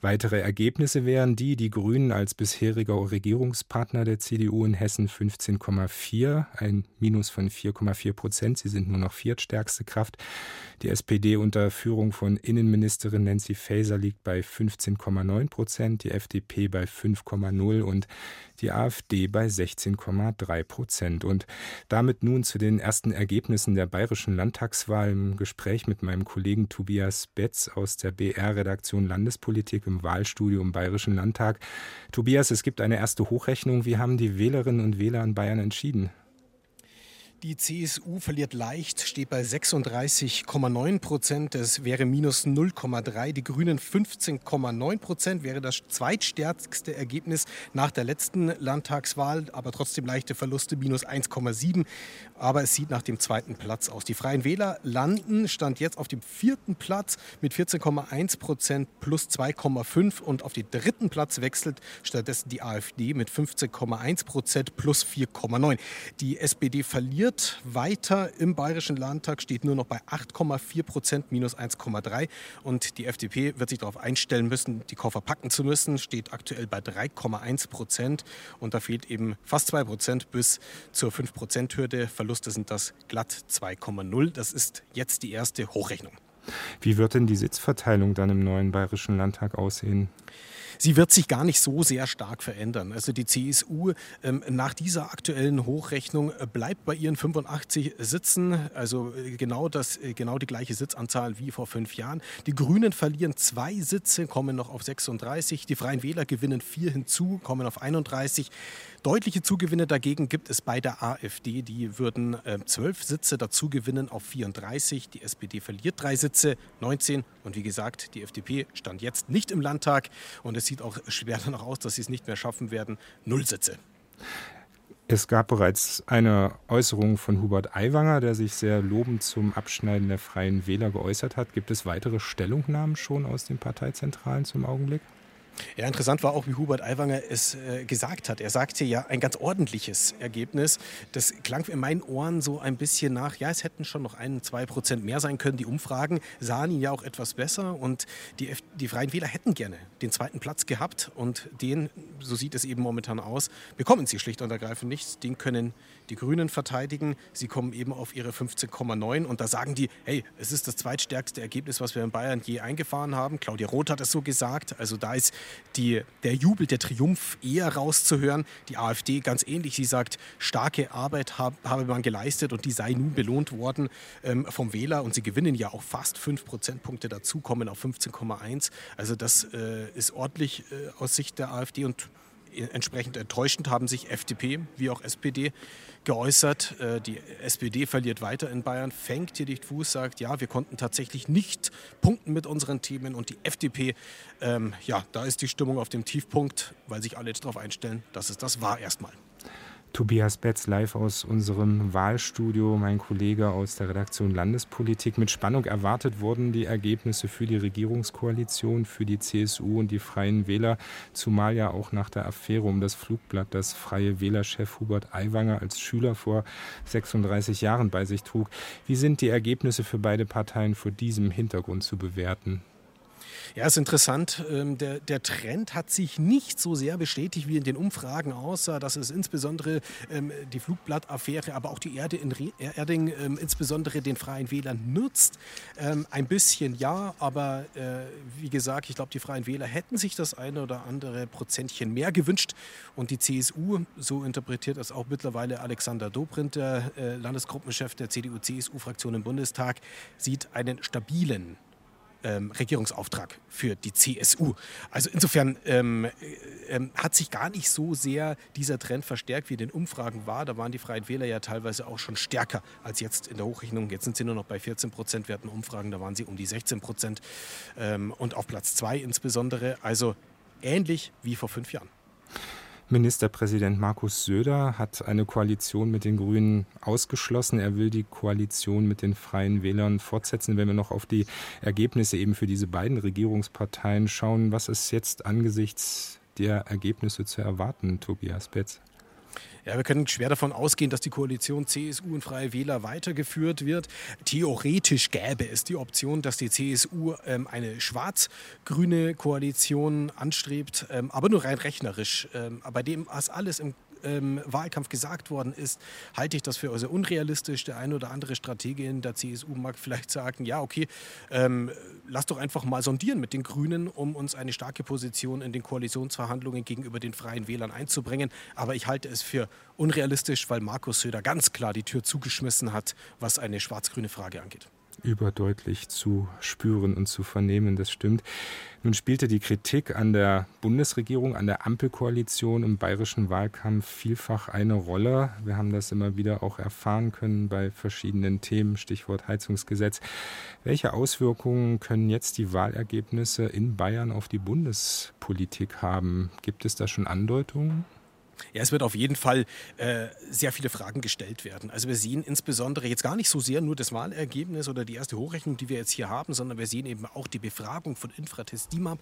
Weitere Ergebnisse wären die, die Grünen als bisheriger Regierungspartner der CDU in Hessen 15,4, ein Minus von 4,4 Prozent. Sie sind nur noch viertstärkste Kraft. Die SPD unter Führung von Innenministerin Nancy Faeser liegt bei 15,9 Prozent, die FDP bei 5,0 und die AfD bei 16,3 Prozent. Und damit nun zu den ersten Ergebnissen der bayerischen Landtagswahl im Gespräch mit meinem Kollegen Tobias Betz aus der BR-Redaktion Landespolitik im Wahlstudio im Bayerischen Landtag. Tobias, es gibt eine erste Hochrechnung. Wie haben die Wählerinnen und Wähler in Bayern entschieden? Die CSU verliert leicht, steht bei 36,9 Prozent. Das wäre minus 0,3. Die Grünen 15,9 Prozent wäre das zweitstärkste Ergebnis nach der letzten Landtagswahl, aber trotzdem leichte Verluste, minus 1,7. Aber es sieht nach dem zweiten Platz aus. Die Freien Wähler landen, stand jetzt auf dem vierten Platz mit 14,1 Prozent plus 2,5 und auf den dritten Platz wechselt stattdessen die AfD mit 15,1 Prozent plus 4,9. Die SPD verliert verliert weiter im Bayerischen Landtag, steht nur noch bei 8,4 Prozent, minus 1,3. Und die FDP wird sich darauf einstellen müssen, die Koffer packen zu müssen, steht aktuell bei 3,1 Prozent. Und da fehlt eben fast 2 Prozent bis zur 5-Prozent-Hürde. Verluste sind das glatt 2,0. Das ist jetzt die erste Hochrechnung. Wie wird denn die Sitzverteilung dann im neuen Bayerischen Landtag aussehen? Sie wird sich gar nicht so sehr stark verändern. Also die CSU ähm, nach dieser aktuellen Hochrechnung äh, bleibt bei ihren 85 Sitzen, also äh, genau, das, äh, genau die gleiche Sitzanzahl wie vor fünf Jahren. Die Grünen verlieren zwei Sitze, kommen noch auf 36. Die Freien Wähler gewinnen vier hinzu, kommen auf 31. Deutliche Zugewinne dagegen gibt es bei der AfD. Die würden äh, zwölf Sitze dazu gewinnen auf 34. Die SPD verliert drei Sitze, 19. Und wie gesagt, die FDP stand jetzt nicht im Landtag. Und es sieht auch schwer danach aus, dass sie es nicht mehr schaffen werden. Null Sitze. Es gab bereits eine Äußerung von Hubert Aiwanger, der sich sehr lobend zum Abschneiden der Freien Wähler geäußert hat. Gibt es weitere Stellungnahmen schon aus den Parteizentralen zum Augenblick? Ja, interessant war auch, wie Hubert Aiwanger es äh, gesagt hat. Er sagte ja ein ganz ordentliches Ergebnis. Das klang in meinen Ohren so ein bisschen nach, ja, es hätten schon noch ein, zwei Prozent mehr sein können. Die Umfragen sahen ihn ja auch etwas besser und die, F die Freien Wähler hätten gerne den zweiten Platz gehabt und den, so sieht es eben momentan aus, bekommen sie schlicht und ergreifend nicht. Den können die Grünen verteidigen. Sie kommen eben auf ihre 15,9 und da sagen die, hey, es ist das zweitstärkste Ergebnis, was wir in Bayern je eingefahren haben. Claudia Roth hat es so gesagt. Also da ist die, der Jubel, der Triumph eher rauszuhören. Die AfD ganz ähnlich. Sie sagt, starke Arbeit hab, habe man geleistet und die sei nun belohnt worden ähm, vom Wähler. Und sie gewinnen ja auch fast 5 Prozentpunkte dazu, kommen auf 15,1. Also das äh, ist ordentlich äh, aus Sicht der AfD und entsprechend enttäuschend haben sich FDP wie auch SPD geäußert. Äh, die SPD verliert weiter in Bayern, fängt hier nicht Fuß, sagt, ja, wir konnten tatsächlich nicht punkten mit unseren Themen. Und die FDP, ähm, ja, da ist die Stimmung auf dem Tiefpunkt, weil sich alle jetzt darauf einstellen, dass es das war erstmal. Tobias Betz live aus unserem Wahlstudio, mein Kollege aus der Redaktion Landespolitik. Mit Spannung erwartet wurden die Ergebnisse für die Regierungskoalition, für die CSU und die Freien Wähler, zumal ja auch nach der Affäre um das Flugblatt das Freie Wählerchef Hubert Aiwanger als Schüler vor 36 Jahren bei sich trug. Wie sind die Ergebnisse für beide Parteien vor diesem Hintergrund zu bewerten? Ja, ist interessant. Ähm, der, der Trend hat sich nicht so sehr bestätigt, wie in den Umfragen aussah, dass es insbesondere ähm, die Flugblattaffäre, aber auch die Erde in Erding ähm, insbesondere den Freien Wählern nutzt. Ein bisschen ja, aber äh, wie gesagt, ich glaube, die Freien Wähler hätten sich das eine oder andere Prozentchen mehr gewünscht. Und die CSU, so interpretiert es auch mittlerweile Alexander Dobrindt, der äh, Landesgruppenchef der CDU-CSU-Fraktion im Bundestag, sieht einen stabilen ähm, Regierungsauftrag für die CSU. Also insofern ähm, äh, hat sich gar nicht so sehr dieser Trend verstärkt, wie in den Umfragen war. Da waren die Freien Wähler ja teilweise auch schon stärker als jetzt in der Hochrechnung. Jetzt sind sie nur noch bei 14 Prozent. Wir hatten Umfragen, da waren sie um die 16 Prozent ähm, und auf Platz zwei insbesondere. Also ähnlich wie vor fünf Jahren. Ministerpräsident Markus Söder hat eine Koalition mit den Grünen ausgeschlossen. Er will die Koalition mit den Freien Wählern fortsetzen. Wenn wir noch auf die Ergebnisse eben für diese beiden Regierungsparteien schauen, was ist jetzt angesichts der Ergebnisse zu erwarten, Tobias Betz? Ja, wir können schwer davon ausgehen, dass die Koalition CSU und Freie Wähler weitergeführt wird. Theoretisch gäbe es die Option, dass die CSU ähm, eine schwarz-grüne Koalition anstrebt, ähm, aber nur rein rechnerisch. Ähm, bei dem, was alles im ähm, Wahlkampf gesagt worden ist, halte ich das für sehr unrealistisch. Der eine oder andere Stratege in der CSU mag vielleicht sagen, ja, okay, ähm, lass doch einfach mal sondieren mit den Grünen, um uns eine starke Position in den Koalitionsverhandlungen gegenüber den Freien Wählern einzubringen. Aber ich halte es für unrealistisch, weil Markus Söder ganz klar die Tür zugeschmissen hat, was eine schwarz-grüne Frage angeht überdeutlich zu spüren und zu vernehmen, das stimmt. Nun spielte die Kritik an der Bundesregierung, an der Ampelkoalition im bayerischen Wahlkampf vielfach eine Rolle. Wir haben das immer wieder auch erfahren können bei verschiedenen Themen, Stichwort Heizungsgesetz. Welche Auswirkungen können jetzt die Wahlergebnisse in Bayern auf die Bundespolitik haben? Gibt es da schon Andeutungen? Ja, es wird auf jeden Fall äh, sehr viele Fragen gestellt werden. Also wir sehen insbesondere jetzt gar nicht so sehr nur das Wahlergebnis oder die erste Hochrechnung, die wir jetzt hier haben, sondern wir sehen eben auch die Befragung von Infratest DIMAP,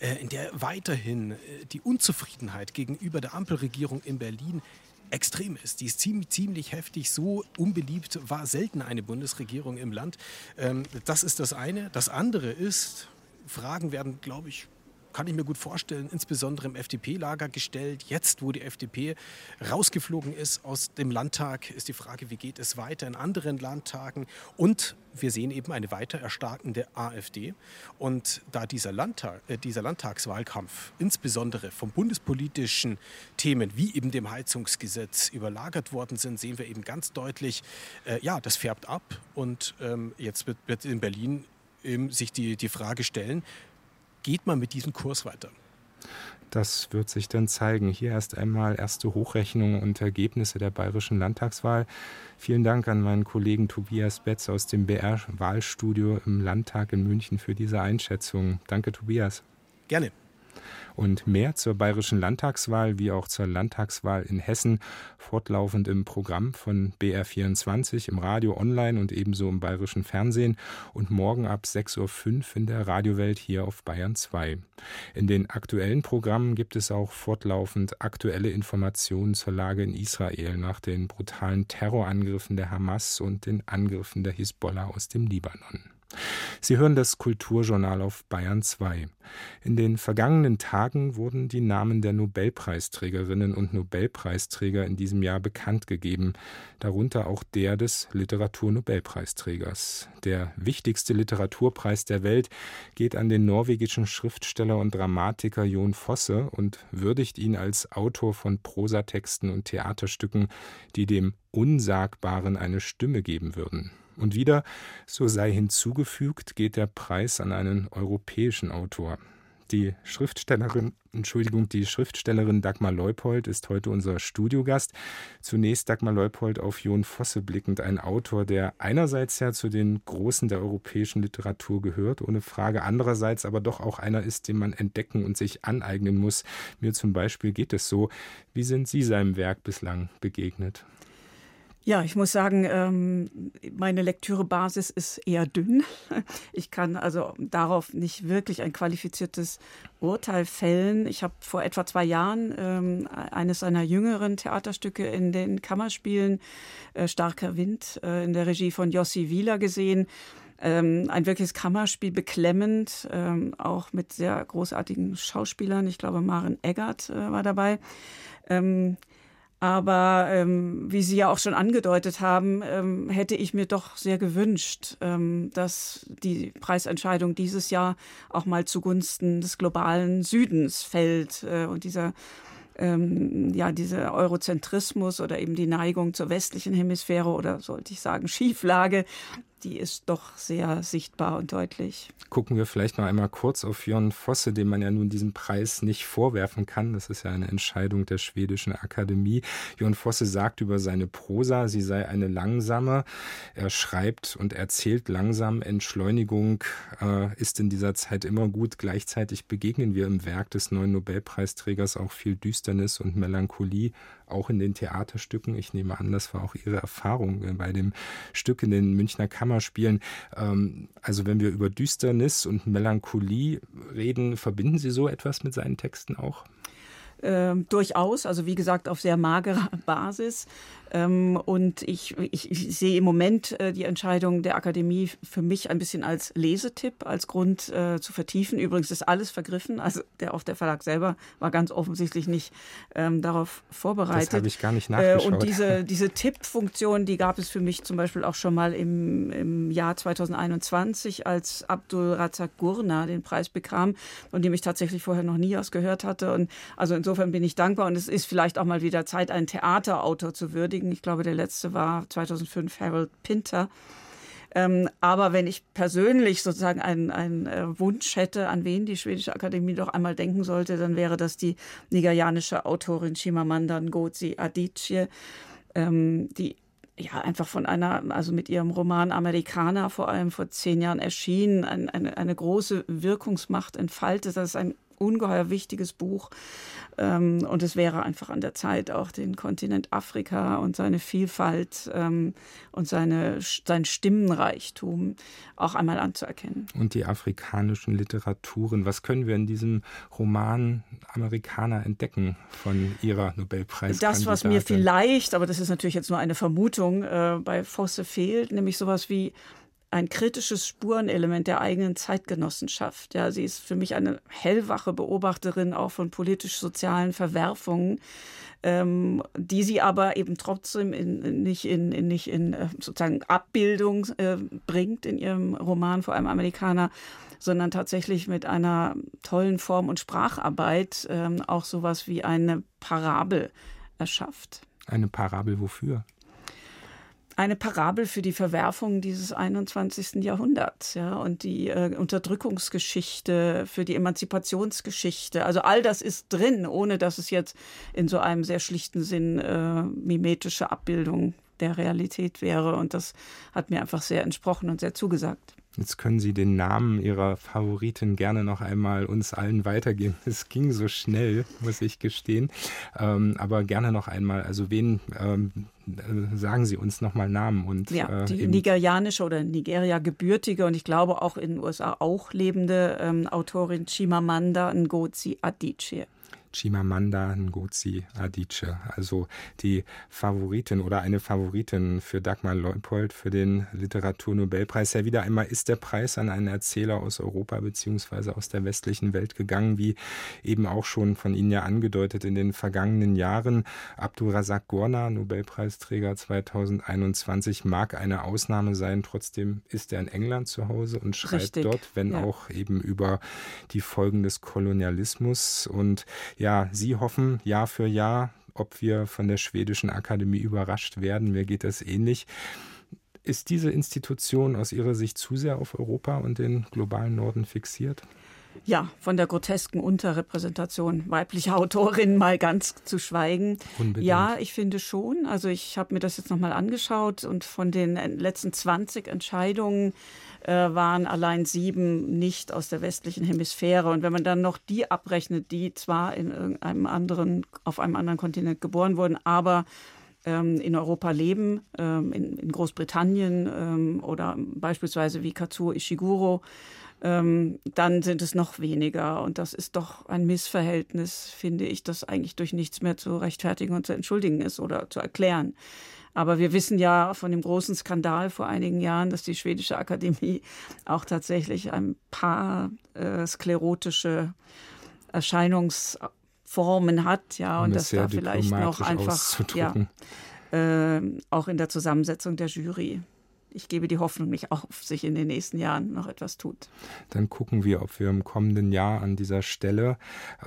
äh, in der weiterhin äh, die Unzufriedenheit gegenüber der Ampelregierung in Berlin extrem ist. Die ist ziemlich, ziemlich heftig. So unbeliebt war selten eine Bundesregierung im Land. Ähm, das ist das eine. Das andere ist, Fragen werden, glaube ich, kann ich mir gut vorstellen, insbesondere im FDP-Lager gestellt. Jetzt, wo die FDP rausgeflogen ist aus dem Landtag, ist die Frage, wie geht es weiter in anderen Landtagen? Und wir sehen eben eine weiter erstarkende AfD. Und da dieser, Landtag, äh, dieser Landtagswahlkampf insbesondere von bundespolitischen Themen wie eben dem Heizungsgesetz überlagert worden sind, sehen wir eben ganz deutlich, äh, ja, das färbt ab. Und ähm, jetzt wird, wird in Berlin eben sich die, die Frage stellen, geht man mit diesem Kurs weiter? Das wird sich dann zeigen. Hier erst einmal erste Hochrechnungen und Ergebnisse der bayerischen Landtagswahl. Vielen Dank an meinen Kollegen Tobias Betz aus dem BR-Wahlstudio im Landtag in München für diese Einschätzung. Danke, Tobias. Gerne. Und mehr zur bayerischen Landtagswahl wie auch zur Landtagswahl in Hessen fortlaufend im Programm von BR24 im Radio, online und ebenso im bayerischen Fernsehen und morgen ab 6.05 Uhr in der Radiowelt hier auf Bayern 2. In den aktuellen Programmen gibt es auch fortlaufend aktuelle Informationen zur Lage in Israel nach den brutalen Terrorangriffen der Hamas und den Angriffen der Hisbollah aus dem Libanon. Sie hören das Kulturjournal auf Bayern 2. In den vergangenen Tagen wurden die Namen der Nobelpreisträgerinnen und Nobelpreisträger in diesem Jahr bekannt gegeben, darunter auch der des Literaturnobelpreisträgers. Der wichtigste Literaturpreis der Welt geht an den norwegischen Schriftsteller und Dramatiker Jon Fosse und würdigt ihn als Autor von Prosatexten und Theaterstücken, die dem Unsagbaren eine Stimme geben würden. Und wieder, so sei hinzugefügt, geht der Preis an einen europäischen Autor. Die Schriftstellerin, Entschuldigung, die Schriftstellerin Dagmar Leupold ist heute unser Studiogast. Zunächst Dagmar Leupold auf Jon Fosse blickend, ein Autor, der einerseits ja zu den Großen der europäischen Literatur gehört, ohne Frage, andererseits aber doch auch einer ist, den man entdecken und sich aneignen muss. Mir zum Beispiel geht es so. Wie sind Sie seinem Werk bislang begegnet? Ja, ich muss sagen, ähm, meine Lektürebasis ist eher dünn. [LAUGHS] Ich kann also darauf nicht wirklich ein qualifiziertes Urteil fällen. Ich habe vor etwa zwei Jahren ähm, eines seiner jüngeren Theaterstücke in den Kammerspielen äh, Starker Wind äh, in der Regie von Jossi Wieler gesehen. Ähm, ein wirkliches Kammerspiel, beklemmend, auch mit sehr großartigen Schauspielern. Ich glaube, Maren Eggert äh, war dabei. Aber ähm, wie Sie ja auch schon angedeutet haben, ähm, hätte ich mir doch sehr gewünscht, ähm, dass die Preisentscheidung dieses Jahr auch mal zugunsten des globalen Südens fällt äh, und dieser ähm, ja, dieser Eurozentrismus oder eben die Neigung zur westlichen Hemisphäre oder sollte ich sagen Schieflage, die ist doch sehr sichtbar und deutlich. Gucken wir vielleicht noch einmal kurz auf Jon Fosse, dem man ja nun diesen Preis nicht vorwerfen kann. Das ist ja eine Entscheidung der schwedischen Akademie. Jon Fosse sagt über seine Prosa, sie sei eine langsame. Er schreibt und erzählt langsam. Entschleunigung äh, ist in dieser Zeit immer gut. Gleichzeitig begegnen wir im Werk des neuen Nobelpreisträgers auch viel Düsternis und Melancholie auch in den Theaterstücken. Ich nehme an, das war auch Ihre Erfahrung äh, bei dem Stück in den Münchner Kammerspielen. Ähm, also wenn wir über Düsternis und Melancholie reden, verbinden Sie so etwas mit seinen Texten auch? Ähm, durchaus, also wie gesagt, auf sehr magerer [LAUGHS] Basis. Ähm, und ich, ich, ich, sehe im Moment äh, die Entscheidung der Akademie für mich ein bisschen als Lesetipp, als Grund äh, zu vertiefen. Übrigens ist alles vergriffen. Also der, auch der Verlag selber war ganz offensichtlich nicht ähm, darauf vorbereitet. Das habe ich gar nicht nachgeschaut. Äh, und diese, diese Tippfunktion, die gab es für mich zum Beispiel auch schon mal im, im Jahr 2021, als Abdul Razak Gurna den Preis bekam und dem ich tatsächlich vorher noch nie was gehört hatte. Und also insofern bin ich dankbar. Und es ist vielleicht auch mal wieder Zeit, einen Theaterautor zu würdigen würdigen. Ich glaube, der letzte war 2005 Harold Pinter. Ähm, aber wenn ich persönlich sozusagen einen, einen äh, Wunsch hätte, an wen die Schwedische Akademie doch einmal denken sollte, dann wäre das die nigerianische Autorin Chimamanda Ngozi Adichie, ähm, die ja einfach von einer, also mit ihrem Roman Amerikaner vor allem vor zehn Jahren erschienen, ein, eine, eine große Wirkungsmacht entfaltet. Das ist ein ungeheuer wichtiges Buch. Ähm, und es wäre einfach an der Zeit, auch den Kontinent Afrika und seine Vielfalt ähm, und seine, sein Stimmenreichtum auch einmal anzuerkennen. Und die afrikanischen Literaturen. Was können wir in diesem Roman Amerikaner entdecken von Ihrer Nobelpreis? Das, was mir vielleicht, aber das ist natürlich jetzt nur eine Vermutung, äh, bei Fosse fehlt, nämlich sowas wie ein kritisches Spurenelement der eigenen Zeitgenossenschaft. Ja, sie ist für mich eine hellwache Beobachterin auch von politisch-sozialen Verwerfungen, ähm, die sie aber eben trotzdem in, nicht in, in, nicht in äh, sozusagen Abbildung äh, bringt in ihrem Roman, vor allem Amerikaner, sondern tatsächlich mit einer tollen Form- und Spracharbeit ähm, auch sowas wie eine Parabel erschafft. Eine Parabel wofür? Eine Parabel für die Verwerfung dieses 21. Jahrhunderts, ja, und die äh, Unterdrückungsgeschichte, für die Emanzipationsgeschichte. Also all das ist drin, ohne dass es jetzt in so einem sehr schlichten Sinn äh, mimetische Abbildung der Realität wäre. Und das hat mir einfach sehr entsprochen und sehr zugesagt. Jetzt können Sie den Namen Ihrer Favoritin gerne noch einmal uns allen weitergeben. [LAUGHS] Es ging so schnell, muss ich gestehen. Ähm, aber gerne noch einmal. Also wen ähm, äh, sagen Sie uns nochmal Namen und ja, äh, die äh, nigerianische oder Nigeria gebürtige und ich glaube auch in den USA auch lebende ähm, Autorin Chimamanda Ngozi Adichie. Chimamanda Ngozi Adichie, also die Favoritin oder eine Favoritin für Dagmar Leupold für den Literaturnobelpreis. Ja, wieder einmal ist der Preis an einen Erzähler aus Europa beziehungsweise aus der westlichen Welt gegangen, wie eben auch schon von Ihnen ja angedeutet in den vergangenen Jahren. Abdul Razak Gurna, Nobelpreisträger 2021, mag eine Ausnahme sein. Trotzdem ist er in England zu Hause und schreibt Richtig, dort, wenn ja. auch eben über die Folgen des Kolonialismus und ja, Sie hoffen Jahr für Jahr, ob wir von der schwedischen Akademie überrascht werden. Mir geht das ähnlich. Ist diese Institution aus Ihrer Sicht zu sehr auf Europa und den globalen Norden fixiert? Ja, von der grotesken Unterrepräsentation weiblicher Autorinnen mal ganz zu schweigen. Unbedingt. Ja, ich finde schon. Also ich habe mir das jetzt nochmal angeschaut und von den letzten 20 Entscheidungen waren allein sieben nicht aus der westlichen Hemisphäre. Und wenn man dann noch die abrechnet, die zwar in irgendeinem anderen, auf einem anderen Kontinent geboren wurden, aber ähm, in Europa leben, ähm, in, Großbritannien ähm, oder beispielsweise wie Katsuo Ishiguro, dann sind es noch weniger. Und das ist doch ein Missverhältnis, finde ich, das eigentlich durch nichts mehr zu rechtfertigen und zu entschuldigen ist oder zu erklären. Aber wir wissen ja von dem großen Skandal vor einigen Jahren, dass die schwedische Akademie auch tatsächlich ein paar äh, sklerotische Erscheinungsformen hat, ja, und das da vielleicht noch einfach ja, äh, auch in der Zusammensetzung der Jury ich gebe die Hoffnung nicht auf, sich in den nächsten Jahren noch etwas tut. Dann gucken wir, ob wir im kommenden Jahr an dieser Stelle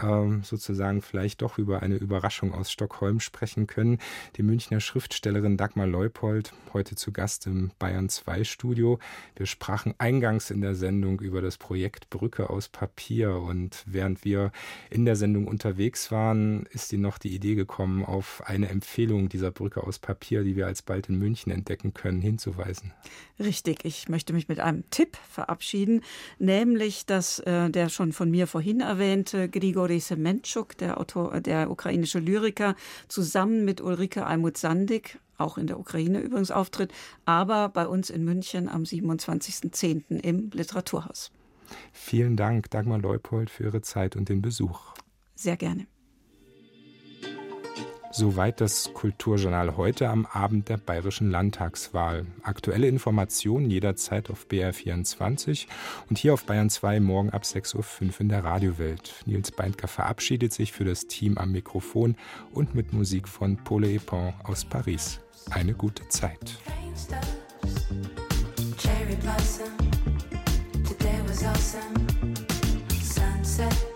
ähm, sozusagen vielleicht doch über eine Überraschung aus Stockholm sprechen können. Die Münchner Schriftstellerin Dagmar Leupold, heute zu Gast im Bayern 2 Studio. Wir sprachen eingangs in der Sendung über das Projekt Brücke aus Papier und während wir in der Sendung unterwegs waren, ist Ihnen noch die Idee gekommen, auf eine Empfehlung dieser Brücke aus Papier, die wir alsbald in München entdecken können, hinzuweisen. Richtig, ich möchte mich mit einem Tipp verabschieden, nämlich dass äh, der schon von mir vorhin erwähnte Grigori Semenchuk, der, Autor, der ukrainische Lyriker, zusammen mit Ulrike Almut-Sandig, auch in der Ukraine übrigens auftritt, aber bei uns in München am 27.10. im Literaturhaus. Vielen Dank, Dagmar Leupold, für Ihre Zeit und den Besuch. Sehr gerne. Soweit das Kulturjournal heute am Abend der bayerischen Landtagswahl. Aktuelle Informationen jederzeit auf BR24 und hier auf Bayern 2 morgen ab 6.05 Uhr in der Radiowelt. Nils Beindker verabschiedet sich für das Team am Mikrofon und mit Musik von Paul Epon aus Paris. Eine gute Zeit. Today was awesome. Sunset.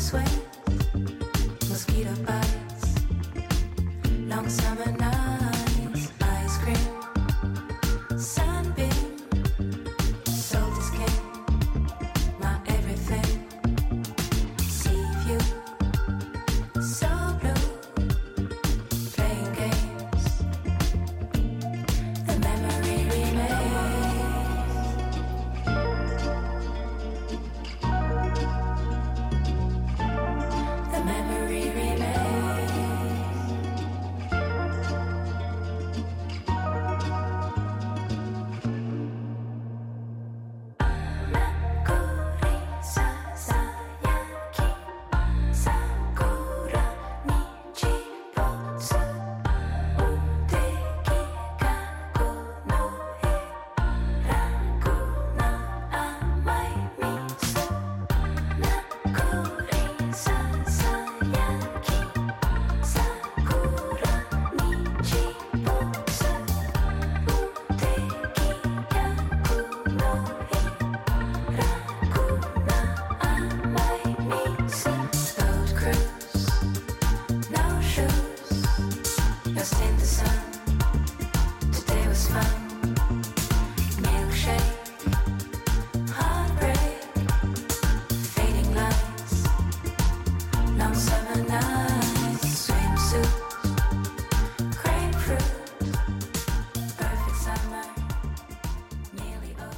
summer